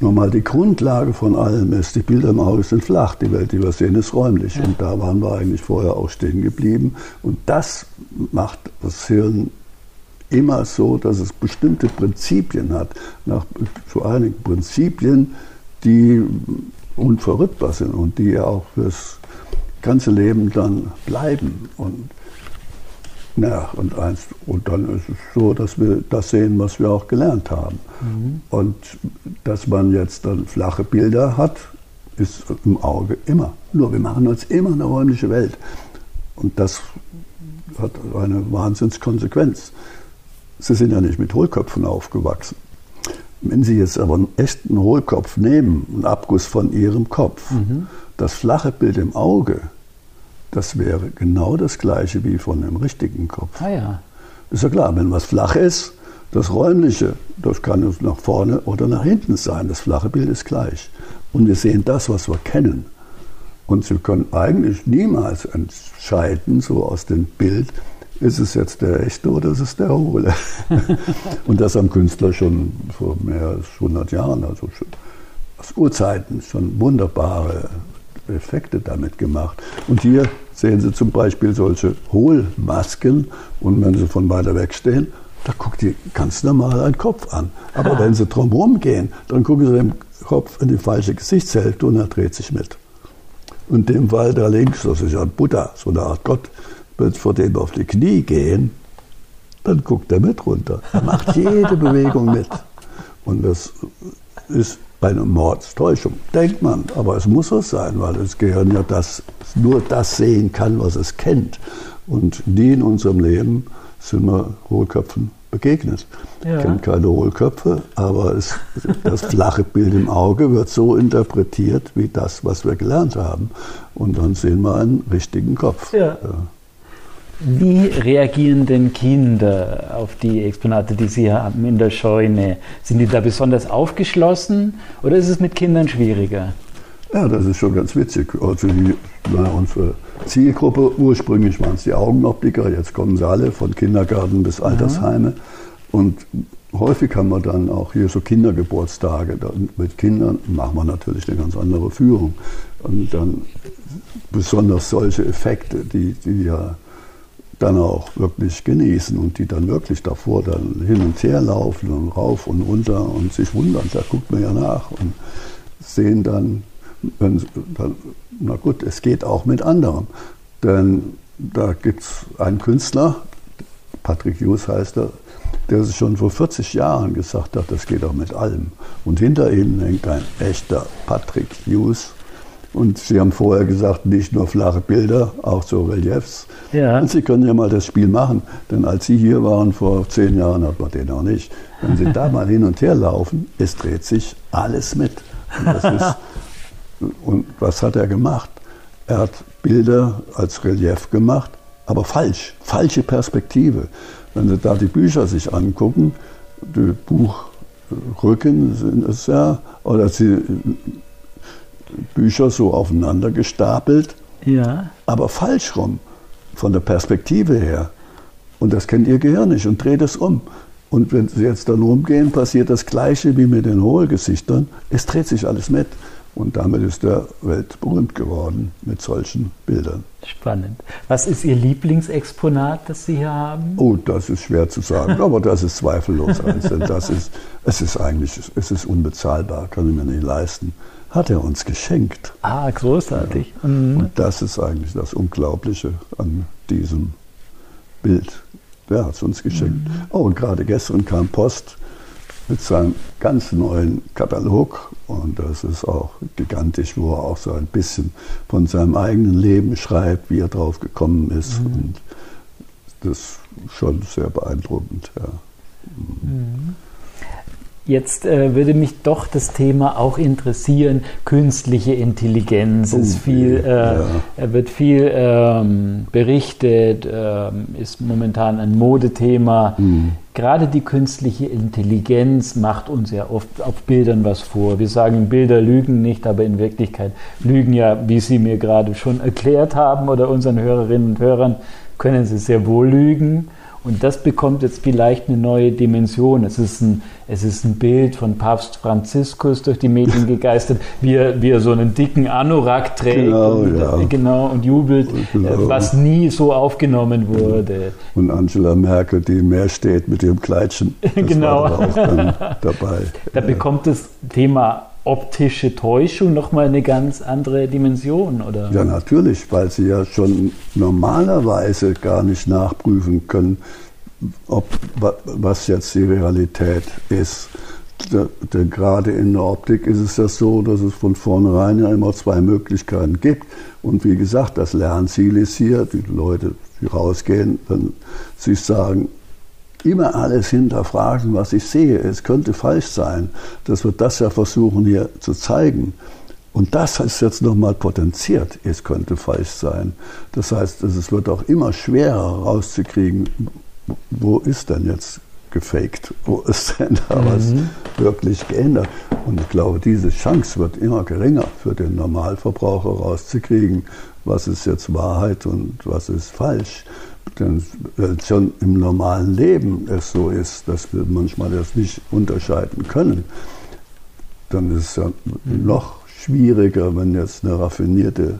S2: nochmal die Grundlage von allem ist, die Bilder im Auge sind flach, die Welt, die wir sehen, ist räumlich. Ja. Und da waren wir eigentlich vorher auch stehen geblieben. Und das macht das Hirn immer so, dass es bestimmte Prinzipien hat, nach so einigen Prinzipien, die unverrückbar sind und die auch fürs ganze Leben dann bleiben. Und, ja, und, eins, und dann ist es so, dass wir das sehen, was wir auch gelernt haben. Mhm. Und dass man jetzt dann flache Bilder hat, ist im Auge immer. Nur wir machen uns immer eine räumliche Welt. Und das hat eine Wahnsinnskonsequenz. Sie sind ja nicht mit Hohlköpfen aufgewachsen. Wenn Sie jetzt aber einen echten Hohlkopf nehmen, einen Abguss von Ihrem Kopf, mhm. das flache Bild im Auge, das wäre genau das gleiche wie von einem richtigen Kopf.
S1: Ah ja.
S2: Ist ja klar, wenn was flach ist, das räumliche, das kann nach vorne oder nach hinten sein. Das flache Bild ist gleich. Und wir sehen das, was wir kennen. Und Sie können eigentlich niemals entscheiden, so aus dem Bild, ist es jetzt der echte oder ist es der hohle? (laughs) und das haben Künstler schon vor mehr als 100 Jahren, also schon aus Urzeiten, schon wunderbare Effekte damit gemacht. Und hier sehen Sie zum Beispiel solche Hohlmasken und wenn Sie von weiter weg stehen, da guckt die ganz normal ein Kopf an. Aber ha. wenn Sie drumherum gehen, dann gucken Sie dem Kopf in die falsche Gesichtshälfte und er dreht sich mit. Und dem Fall da links, das ist ja ein Buddha, so eine Art Gott, wird vor dem auf die Knie gehen, dann guckt er mit runter. Er macht jede (laughs) Bewegung mit. Und das ist eine Mordstäuschung, denkt man. Aber es muss so sein, weil das Gehirn ja das, nur das sehen kann, was es kennt. Und nie in unserem Leben sind wir Hohlköpfen begegnet. Ja. Kennt keine Hohlköpfe, aber es, das flache Bild im Auge wird so interpretiert wie das, was wir gelernt haben. Und dann sehen wir einen richtigen Kopf. Ja. Ja.
S1: Wie reagieren denn Kinder auf die Exponate, die Sie haben in der Scheune? Sind die da besonders aufgeschlossen oder ist es mit Kindern schwieriger?
S2: Ja, das ist schon ganz witzig. Also die, na, unsere Zielgruppe, ursprünglich waren es die Augenoptiker, jetzt kommen sie alle von Kindergarten bis Altersheime. Und häufig haben wir dann auch hier so Kindergeburtstage. Dann mit Kindern machen wir natürlich eine ganz andere Führung. Und dann besonders solche Effekte, die, die ja dann auch wirklich genießen und die dann wirklich davor dann hin und her laufen und rauf und runter und sich wundern, da guckt man ja nach und sehen dann, dann na gut, es geht auch mit anderen. Denn da gibt es einen Künstler, Patrick Hughes heißt er, der schon vor 40 Jahren gesagt hat, das geht auch mit allem. Und hinter ihm hängt ein echter Patrick Hughes, und Sie haben vorher gesagt, nicht nur flache Bilder, auch so Reliefs. Ja. Und Sie können ja mal das Spiel machen, denn als Sie hier waren vor zehn Jahren, hat man den noch nicht. Wenn Sie da mal hin und her laufen, es dreht sich alles mit. Und, ist, (laughs) und was hat er gemacht? Er hat Bilder als Relief gemacht, aber falsch, falsche Perspektive. Wenn Sie da die Bücher sich angucken, die Buchrücken sind es ja, oder Sie Bücher so aufeinander gestapelt, ja. aber falsch rum, von der Perspektive her. Und das kennt Ihr Gehirn nicht und dreht es um. Und wenn Sie jetzt dann umgehen, passiert das Gleiche wie mit den Hohlgesichtern. Es dreht sich alles mit. Und damit ist er weltberühmt geworden mit solchen Bildern.
S1: Spannend. Was ist Ihr Lieblingsexponat, das Sie hier haben?
S2: Oh, das ist schwer zu sagen, (laughs) aber das ist zweifellos eins. Denn das ist, es ist eigentlich, es ist unbezahlbar, kann ich mir nicht leisten hat er uns geschenkt.
S1: Ah, großartig.
S2: Ja. Mhm. Und das ist eigentlich das Unglaubliche an diesem Bild. Der hat es uns geschenkt. Mhm. Oh, und gerade gestern kam Post mit seinem ganz neuen Katalog. Und das ist auch gigantisch, wo er auch so ein bisschen von seinem eigenen Leben schreibt, wie er drauf gekommen ist. Mhm. Und das ist schon sehr beeindruckend. Ja.
S1: Mhm. Jetzt äh, würde mich doch das Thema auch interessieren. Künstliche Intelligenz oh, ist viel, äh, ja. wird viel ähm, berichtet, ähm, ist momentan ein Modethema. Mhm. Gerade die künstliche Intelligenz macht uns ja oft auf Bildern was vor. Wir sagen, Bilder lügen nicht, aber in Wirklichkeit lügen ja, wie Sie mir gerade schon erklärt haben oder unseren Hörerinnen und Hörern, können sie sehr wohl lügen. Und das bekommt jetzt vielleicht eine neue Dimension. Es ist ein, es ist ein Bild von Papst Franziskus durch die Medien (laughs) gegeistert, wie er, wie er so einen dicken Anorak trägt genau, und, ja. genau, und jubelt, genau. was nie so aufgenommen wurde.
S2: Und Angela Merkel, die mehr steht mit ihrem Kleidchen. (laughs)
S1: genau. (laughs) dabei. Da ja. bekommt das Thema optische Täuschung nochmal eine ganz andere Dimension, oder?
S2: Ja, natürlich, weil sie ja schon normalerweise gar nicht nachprüfen können, ob, was jetzt die Realität ist. Denn gerade in der Optik ist es ja so, dass es von vornherein ja immer zwei Möglichkeiten gibt. Und wie gesagt, das Lernziel ist hier, die Leute, die rausgehen, dann sich sagen, immer alles hinterfragen, was ich sehe. Es könnte falsch sein. Das wird das ja versuchen hier zu zeigen. Und das ist jetzt nochmal potenziert. Es könnte falsch sein. Das heißt, es wird auch immer schwerer rauszukriegen, wo ist denn jetzt gefaked? Wo ist denn da mhm. was wirklich geändert? Und ich glaube, diese Chance wird immer geringer für den Normalverbraucher rauszukriegen, was ist jetzt Wahrheit und was ist falsch. Denn schon im normalen Leben es so ist, dass wir manchmal das nicht unterscheiden können, dann ist es ja noch schwieriger, wenn jetzt eine raffinierte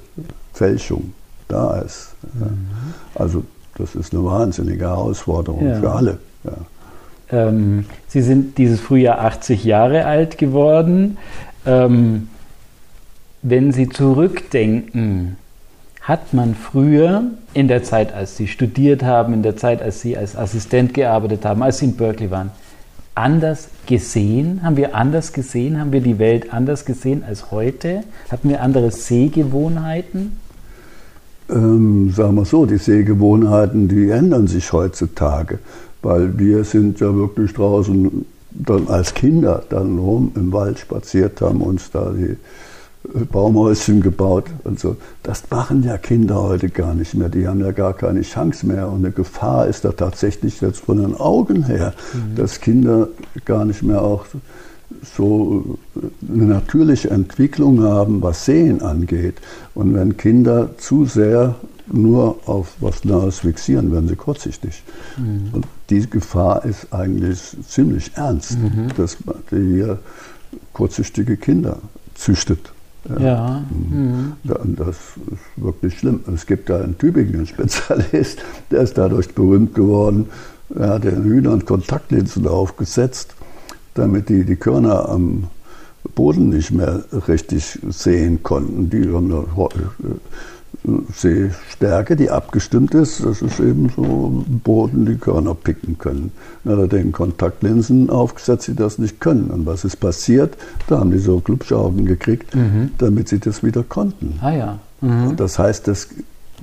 S2: Fälschung da ist. Mhm. Also das ist eine wahnsinnige Herausforderung ja. für alle. Ja.
S1: Ähm, Sie sind dieses Frühjahr 80 Jahre alt geworden. Ähm, wenn Sie zurückdenken, hat man früher, in der Zeit, als Sie studiert haben, in der Zeit, als Sie als Assistent gearbeitet haben, als Sie in Berkeley waren, anders gesehen? Haben wir anders gesehen? Haben wir die Welt anders gesehen als heute? Hatten wir andere Sehgewohnheiten?
S2: ähm, sagen wir so, die Sehgewohnheiten, die ändern sich heutzutage, weil wir sind ja wirklich draußen dann als Kinder dann rum im Wald spaziert haben, uns da die Baumhäuschen gebaut und so. Das machen ja Kinder heute gar nicht mehr. Die haben ja gar keine Chance mehr. Und eine Gefahr ist da tatsächlich jetzt von den Augen her, mhm. dass Kinder gar nicht mehr auch so eine natürliche Entwicklung haben, was Sehen angeht. Und wenn Kinder zu sehr nur auf was Nahes fixieren, werden sie kurzsichtig. Mhm. Und die Gefahr ist eigentlich ziemlich ernst, mhm. dass man hier kurzsichtige Kinder züchtet.
S1: Ja. ja.
S2: Mhm. Das ist wirklich schlimm. Es gibt da in Tübingen einen (laughs) Spezialist, der ist dadurch berühmt geworden. Er hat den Hühnern Kontaktlinsen aufgesetzt, damit die die Körner am Boden nicht mehr richtig sehen konnten. Die haben Sehstärke, die abgestimmt ist, das ist eben so Boden, die Körner picken können. Dann hat er den Kontaktlinsen aufgesetzt, die das nicht können. Und was ist passiert? Da haben die so Glubschaugen gekriegt, mhm. damit sie das wieder konnten.
S1: Ah ja.
S2: Mhm. Das heißt, das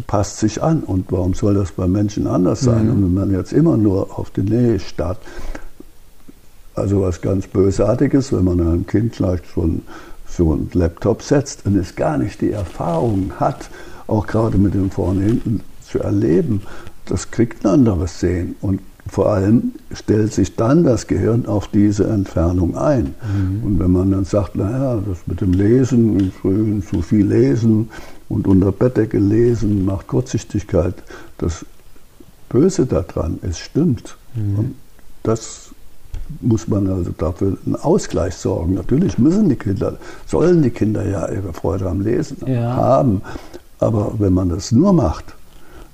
S2: passt sich an. Und warum soll das bei Menschen anders sein? Mhm. Und wenn man jetzt immer nur auf die Nähe starrt, also was ganz Bösartiges, wenn man einem Kind vielleicht schon so einen Laptop setzt und es gar nicht die Erfahrung hat, auch gerade mit dem vorne hinten zu erleben, das kriegt ein anderes Sehen. Und vor allem stellt sich dann das Gehirn auf diese Entfernung ein. Mhm. Und wenn man dann sagt, naja, das mit dem Lesen, früh zu viel lesen und unter Bettdecke lesen macht Kurzsichtigkeit, das Böse daran, es stimmt. Mhm. Und das muss man also dafür einen Ausgleich sorgen. Natürlich müssen die Kinder, sollen die Kinder ja ihre Freude am Lesen ja. haben. Aber wenn man das nur macht,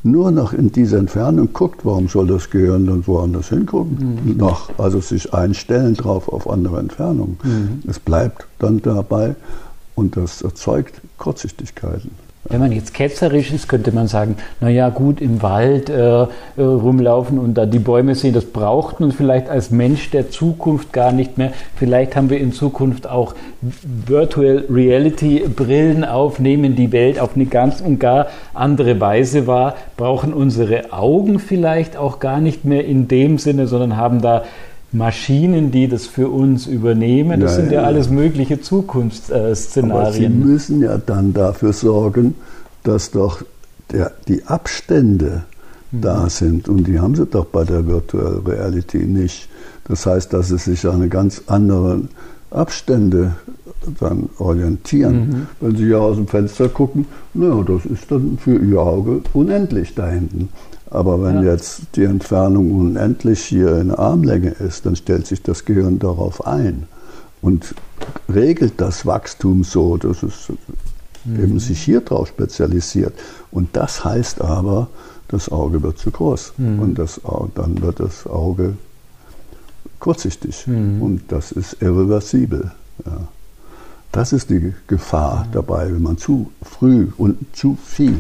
S2: nur noch in diese Entfernung guckt, warum soll das Gehirn dann woanders hingucken? Mhm. Noch, also sich einstellen drauf auf andere Entfernungen. Mhm. Es bleibt dann dabei und das erzeugt Kurzsichtigkeiten.
S1: Wenn man jetzt ketzerisch ist, könnte man sagen, naja gut, im Wald äh, äh, rumlaufen und da die Bäume sehen, das braucht man vielleicht als Mensch der Zukunft gar nicht mehr. Vielleicht haben wir in Zukunft auch Virtual Reality Brillen auf, nehmen die Welt auf eine ganz und gar andere Weise wahr, brauchen unsere Augen vielleicht auch gar nicht mehr in dem Sinne, sondern haben da Maschinen, die das für uns übernehmen. Das ja, sind ja, ja, alles mögliche Zukunftsszenarien. Aber
S2: Sie müssen ja dann dafür sorgen, dass doch der, die Abstände mhm. da sind. Und die haben sie doch bei der Virtual Reality nicht. Das heißt, dass sie sich an eine ganz andere Abstände dann orientieren. Mhm. Wenn Sie ja aus dem Fenster gucken, na, das ist dann für Ihr Auge unendlich da hinten. Aber wenn ja. jetzt die Entfernung unendlich hier in Armlänge ist, dann stellt sich das Gehirn darauf ein und regelt das Wachstum so, dass es mhm. eben sich hier drauf spezialisiert. Und das heißt aber, das Auge wird zu groß mhm. und das, dann wird das Auge kurzsichtig mhm. und das ist irreversibel. Ja. Das ist die Gefahr mhm. dabei, wenn man zu früh und zu viel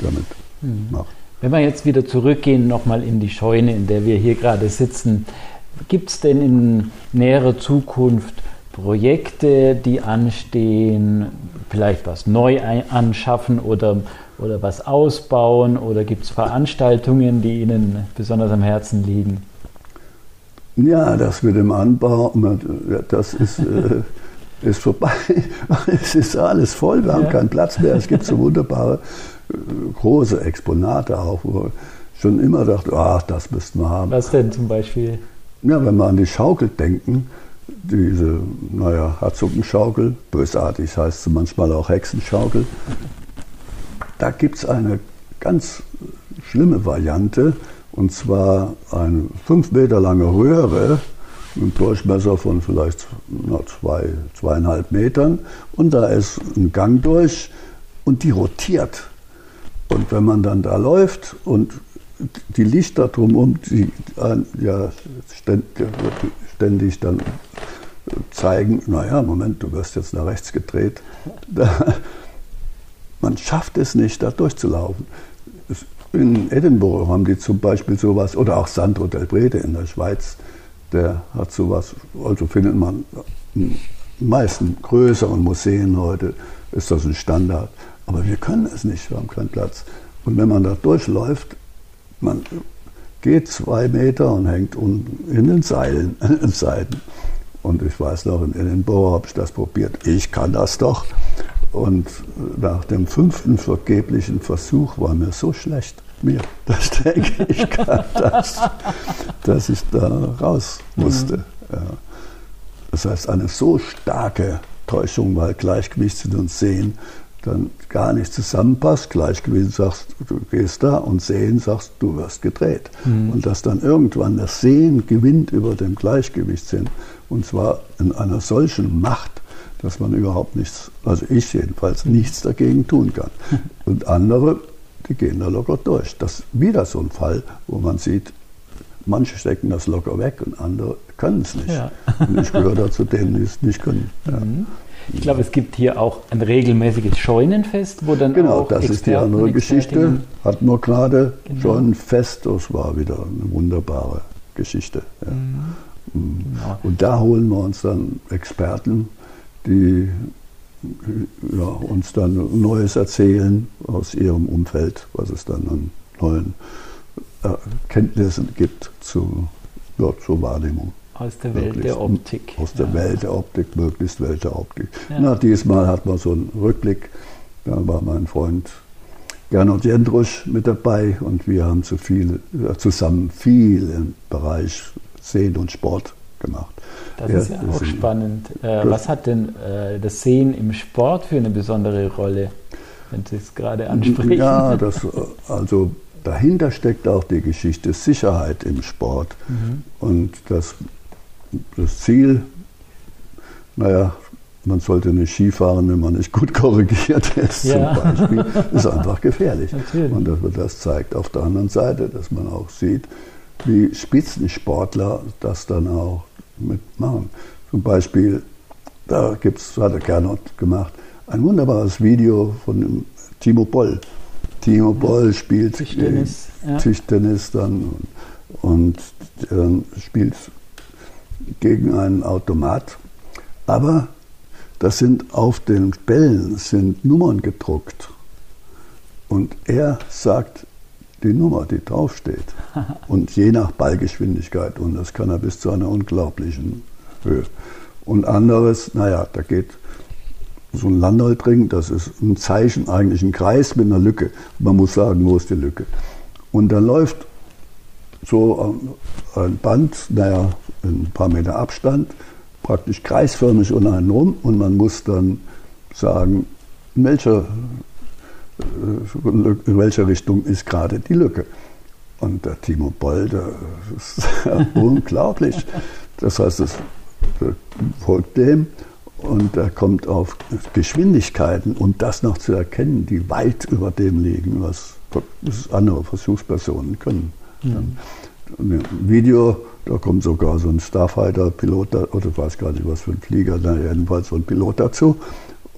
S2: damit mhm. macht.
S1: Wenn wir jetzt wieder zurückgehen, nochmal in die Scheune, in der wir hier gerade sitzen, gibt es denn in näherer Zukunft Projekte, die anstehen, vielleicht was neu anschaffen oder, oder was ausbauen oder gibt es Veranstaltungen, die Ihnen besonders am Herzen liegen?
S2: Ja, das mit dem Anbau, das ist, äh, (laughs) ist vorbei. (laughs) es ist alles voll, wir haben ja. keinen Platz mehr. Es gibt so wunderbare große Exponate auch, wo ich schon immer dachte, ach, das müssten wir haben.
S1: Was denn zum Beispiel?
S2: Ja, wenn wir an die Schaukel denken, diese, naja, Herzogenschaukel, bösartig heißt sie manchmal auch Hexenschaukel, da gibt es eine ganz schlimme Variante, und zwar eine fünf Meter lange Röhre, mit einem Durchmesser von vielleicht na, zwei, zweieinhalb Metern, und da ist ein Gang durch und die rotiert. Und wenn man dann da läuft und die Lichter drumherum, die ja ständig dann zeigen, naja, Moment, du wirst jetzt nach rechts gedreht. man schafft es nicht, da durchzulaufen. In Edinburgh haben die zum Beispiel sowas, oder auch Sandro del Brede in der Schweiz, der hat sowas, also findet man in meisten größeren Museen heute, ist das ein Standard Aber wir können es nicht, wir haben keinen Platz. Und wenn man da durchläuft, man geht zwei Meter und hängt unten in den Seilen, (laughs) in den Seiten. Und ich weiß noch, in Edinburgh habe ich das probiert. Ich kann das doch. Und nach dem fünften vergeblichen Versuch war mir so schlecht, mir, (laughs) dass ich denke, ich kann das, dass ich da raus musste. Mhm. Ja. Das heißt, eine so starke Täuschung, weil Gleichgewicht und Sehen dann gar nicht zusammenpasst. Gleichgewicht sagst, du gehst da und Sehen sagst, du wirst gedreht. Mhm. Und dass dann irgendwann das Sehen gewinnt über dem Gleichgewichtssinn. Und zwar in einer solchen Macht, dass man überhaupt nichts, also ich jedenfalls, nichts dagegen tun kann. (laughs) Und andere, die gehen da locker durch. Das ist wieder so ein Fall, wo man sieht, manche stecken das locker weg und andere können es nicht. Ja. Und ich gehöre dazu denen, die es nicht können. (laughs) Ja.
S1: Mhm. Ich glaube, es gibt hier auch ein regelmäßiges Scheunenfest, wo dann
S2: genau,
S1: auch
S2: das ist die andere Geschichte. Hatten wir gerade genau. Scheunenfest, das war wieder eine wunderbare Geschichte. Ja. Mhm. mhm. Genau. Und da holen wir uns dann Experten, die ja, uns dann Neues erzählen aus ihrem Umfeld, was es dann an neuen Kenntnissen gibt zu, ja, zur Wahrnehmung.
S1: Aus der Welt möglichst, der Optik.
S2: Aus der ja. Welt der Optik, möglichst Welt der Optik. Ja. Na, diesmal hat man so einen Rückblick. Da war mein Freund Gernot Jendrusch mit dabei und wir haben zu viel, zusammen viel im Bereich Sehen und Sport gemacht.
S1: Das ja, ist ja auch spannend. Äh, was hat denn äh, das Sehen im Sport für eine besondere Rolle, wenn Sie es gerade ansprechen?
S2: Ja, das, also dahinter steckt auch die Geschichte Sicherheit im Sport. Mhm. Und das, das Ziel, naja, man sollte nicht Skifahren, wenn man nicht gut korrigiert ist, ja. zum Beispiel, ist einfach gefährlich. Natürlich. Und dass man das zeigt. Auf der anderen Seite, dass man auch sieht, wie Spitzensportler das dann auch mitmachen. Zum Beispiel, da gibt's, hat der Gernot gemacht, ein wunderbares Video von Timo Boll. Timo Boll spielt Tischtennis. Tischtennis dann und, und äh, spielt gegen einen Automat. Aber das sind auf den Bällen sind Nummern gedruckt. Und er sagt die Nummer, die draufsteht. (laughs) Und je nach Ballgeschwindigkeit. Und das kann er bis zu einer unglaublichen Höhe. Und anderes, naja, da geht so ein Landoldring, das ist ein Zeichen, eigentlich ein Kreis mit einer Lücke. Man muss sagen, wo ist die Lücke? Und dann läuft so ein Band, naja, ein paar Meter Abstand, praktisch kreisförmig um einen rum und man muss dann sagen, in welcher, äh, in welcher Richtung ist gerade die Lücke. Und der Timo Boll, der ist (laughs) unglaublich. Das heißt, es folgt dem und er kommt auf Geschwindigkeiten und das noch zu erkennen, die weit über dem liegen, was andere Versuchspersonen können. Mhm. Ein Video, da kommt sogar so ein Starfighter-Pilot, oder ich weiß gar nicht, was für ein Flieger, da jedenfalls so ein Pilot dazu,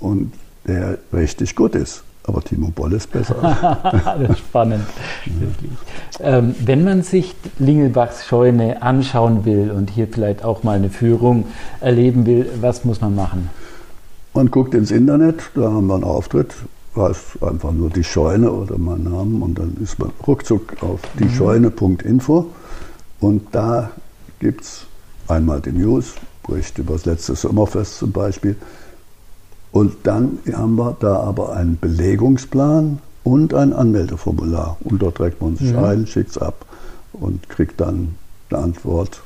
S2: und der richtig gut ist. Aber Timo Boll ist besser. (laughs)
S1: das ist spannend. Ähm, wenn man sich Lingelbachs Scheune anschauen will und hier vielleicht auch mal eine Führung erleben will, was muss man machen?
S2: Man guckt ins Internet, da haben wir einen Auftritt, heißt einfach nur die Scheune oder mein Name und dann ist man ruckzuck auf diescheune.info und da gibt es einmal die News, Bericht über das letzte Sommerfest zum Beispiel, und dann haben wir da aber einen Belegungsplan und ein Anmeldeformular. Und dort trägt man sich mhm. ein, schickt es ab und kriegt dann eine Antwort,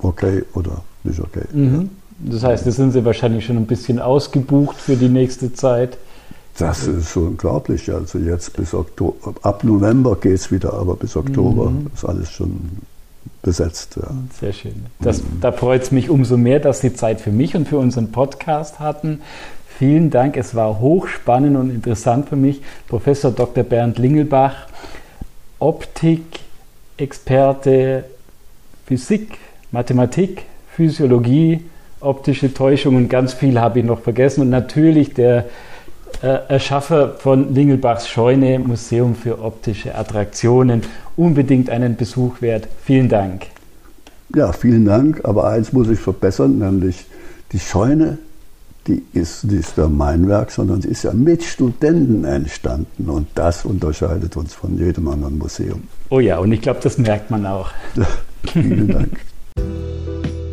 S2: okay oder nicht okay.
S1: Mhm. Das heißt, da sind Sie wahrscheinlich schon ein bisschen ausgebucht für die nächste Zeit.
S2: Das ist so unglaublich. Also jetzt bis Oktober, ab November geht es wieder, aber bis Oktober mhm. ist alles schon besetzt. Ja.
S1: Sehr schön. Das. Da freut es mich umso mehr, dass Sie Zeit für mich und für unseren Podcast hatten. Vielen Dank. Es war hochspannend und interessant für mich. Professor Dr. Bernd Lingelbach, Optik-Experte, Physik, Mathematik, Physiologie, optische Täuschung und ganz viel habe ich noch vergessen. Und natürlich der Erschaffer von Lingelbachs Scheune, Museum für optische Attraktionen. Unbedingt einen Besuch wert. Vielen Dank.
S2: Ja, vielen Dank. Aber eins muss ich verbessern, nämlich die Scheune die ist nicht nur mein Werk, sondern sie ist ja mit Studenten entstanden. Und das unterscheidet uns von jedem anderen Museum.
S1: Oh ja, und ich glaube, das merkt man auch. (laughs)
S2: Vielen Dank. (laughs)